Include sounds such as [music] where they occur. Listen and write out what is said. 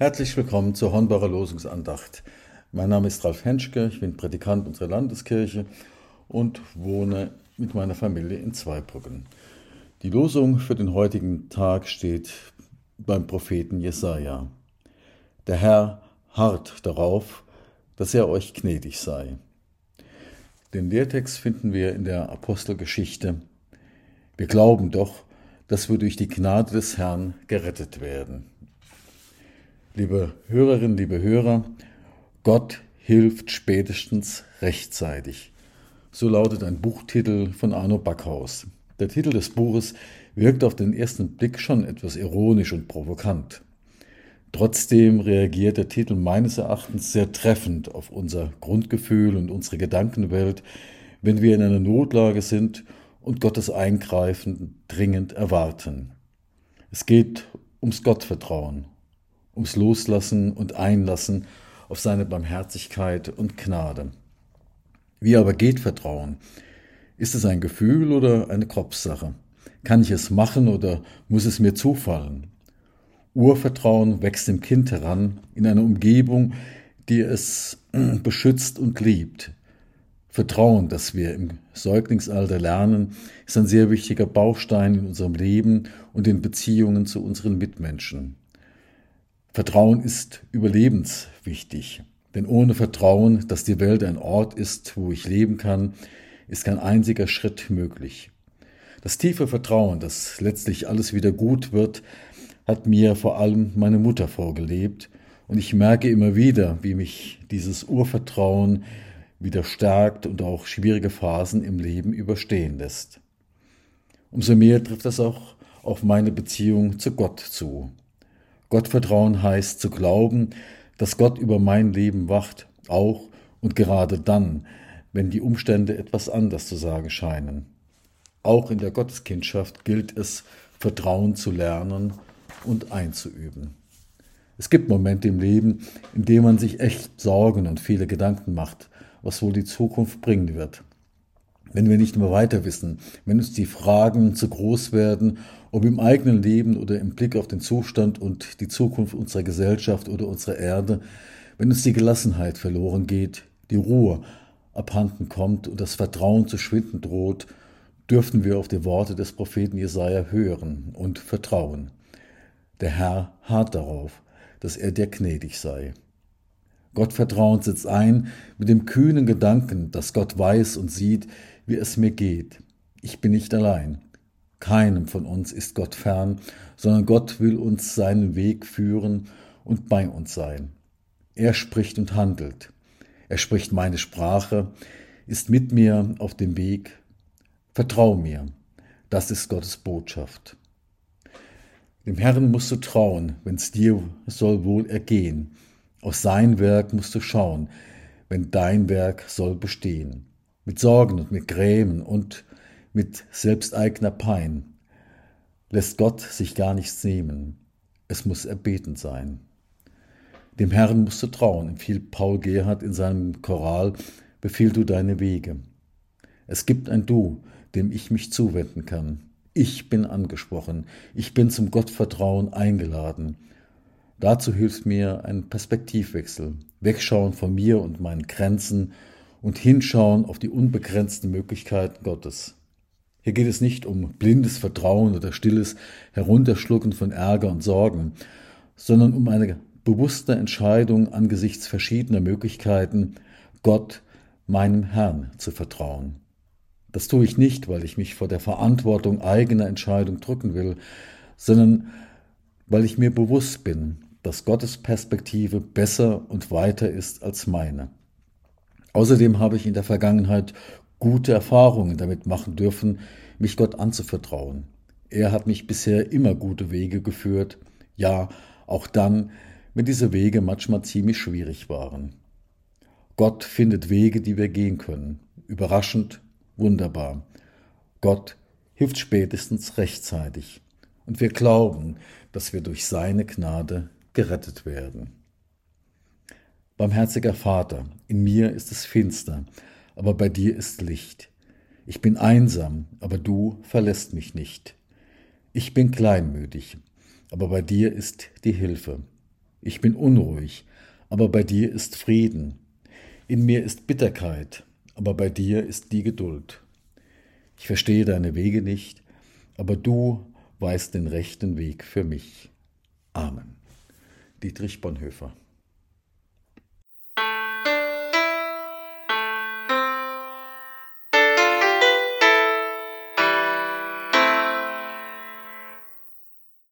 Herzlich willkommen zur Hornbacher Losungsandacht. Mein Name ist Ralf Henschke, ich bin Prädikant unserer Landeskirche und wohne mit meiner Familie in Zweibrücken. Die Losung für den heutigen Tag steht beim Propheten Jesaja. Der Herr harrt darauf, dass er euch gnädig sei. Den Lehrtext finden wir in der Apostelgeschichte. Wir glauben doch, dass wir durch die Gnade des Herrn gerettet werden. Liebe Hörerinnen, liebe Hörer, Gott hilft spätestens rechtzeitig. So lautet ein Buchtitel von Arno Backhaus. Der Titel des Buches wirkt auf den ersten Blick schon etwas ironisch und provokant. Trotzdem reagiert der Titel meines Erachtens sehr treffend auf unser Grundgefühl und unsere Gedankenwelt, wenn wir in einer Notlage sind und Gottes Eingreifen dringend erwarten. Es geht ums Gottvertrauen, ums Loslassen und Einlassen auf seine Barmherzigkeit und Gnade. Wie aber geht Vertrauen? Ist es ein Gefühl oder eine Kopfsache? Kann ich es machen oder muss es mir zufallen? Urvertrauen wächst im Kind heran in einer Umgebung, die es [clears throat] beschützt und liebt. Vertrauen, das wir im Säuglingsalter lernen, ist ein sehr wichtiger Baustein in unserem Leben und in Beziehungen zu unseren Mitmenschen. Vertrauen ist überlebenswichtig, denn ohne Vertrauen, dass die Welt ein Ort ist, wo ich leben kann, ist kein einziger Schritt möglich. Das tiefe Vertrauen, dass letztlich alles wieder gut wird, hat mir vor allem meine Mutter vorgelebt und ich merke immer wieder, wie mich dieses Urvertrauen wieder stärkt und auch schwierige Phasen im Leben überstehen lässt. Umso mehr trifft das auch auf meine Beziehung zu Gott zu. Gottvertrauen heißt zu glauben, dass Gott über mein Leben wacht, auch und gerade dann, wenn die Umstände etwas anders zu sagen scheinen. Auch in der Gotteskindschaft gilt es, Vertrauen zu lernen und einzuüben. Es gibt Momente im Leben, in denen man sich echt Sorgen und viele Gedanken macht, was wohl die Zukunft bringen wird. Wenn wir nicht mehr weiter wissen, wenn uns die Fragen zu groß werden, ob im eigenen Leben oder im Blick auf den Zustand und die Zukunft unserer Gesellschaft oder unserer Erde, wenn uns die Gelassenheit verloren geht, die Ruhe abhanden kommt und das Vertrauen zu schwinden droht, dürften wir auf die Worte des Propheten Jesaja hören und vertrauen. Der Herr harrt darauf, dass er dir gnädig sei. Gottvertrauen setzt ein mit dem kühnen Gedanken, dass Gott weiß und sieht, wie es mir geht. Ich bin nicht allein. Keinem von uns ist Gott fern, sondern Gott will uns seinen Weg führen und bei uns sein. Er spricht und handelt. Er spricht meine Sprache, ist mit mir auf dem Weg. Vertrau mir. Das ist Gottes Botschaft. Dem Herrn musst du trauen, wenn's dir soll wohl ergehen. Auf sein Werk musst du schauen, wenn dein Werk soll bestehen. Mit Sorgen und mit Grämen und mit selbsteigener Pein lässt Gott sich gar nichts nehmen. Es muss erbeten sein. Dem Herrn musst du trauen, empfiehlt Paul Gerhard in seinem Choral, befiehl du deine Wege. Es gibt ein Du, dem ich mich zuwenden kann. Ich bin angesprochen. Ich bin zum Gottvertrauen eingeladen. Dazu hilft mir ein Perspektivwechsel. Wegschauen von mir und meinen Grenzen und hinschauen auf die unbegrenzten Möglichkeiten Gottes. Hier geht es nicht um blindes Vertrauen oder stilles Herunterschlucken von Ärger und Sorgen, sondern um eine bewusste Entscheidung angesichts verschiedener Möglichkeiten, Gott, meinem Herrn, zu vertrauen. Das tue ich nicht, weil ich mich vor der Verantwortung eigener Entscheidung drücken will, sondern weil ich mir bewusst bin, dass Gottes Perspektive besser und weiter ist als meine. Außerdem habe ich in der Vergangenheit gute Erfahrungen damit machen dürfen, mich Gott anzuvertrauen. Er hat mich bisher immer gute Wege geführt, ja, auch dann, wenn diese Wege manchmal ziemlich schwierig waren. Gott findet Wege, die wir gehen können, überraschend wunderbar. Gott hilft spätestens rechtzeitig. Und wir glauben, dass wir durch seine Gnade gerettet werden. Barmherziger Vater, in mir ist es finster, aber bei dir ist Licht. Ich bin einsam, aber du verlässt mich nicht. Ich bin kleinmütig, aber bei dir ist die Hilfe. Ich bin unruhig, aber bei dir ist Frieden. In mir ist Bitterkeit, aber bei dir ist die Geduld. Ich verstehe deine Wege nicht, aber du weißt den rechten Weg für mich. Amen. Dietrich Bonhoeffer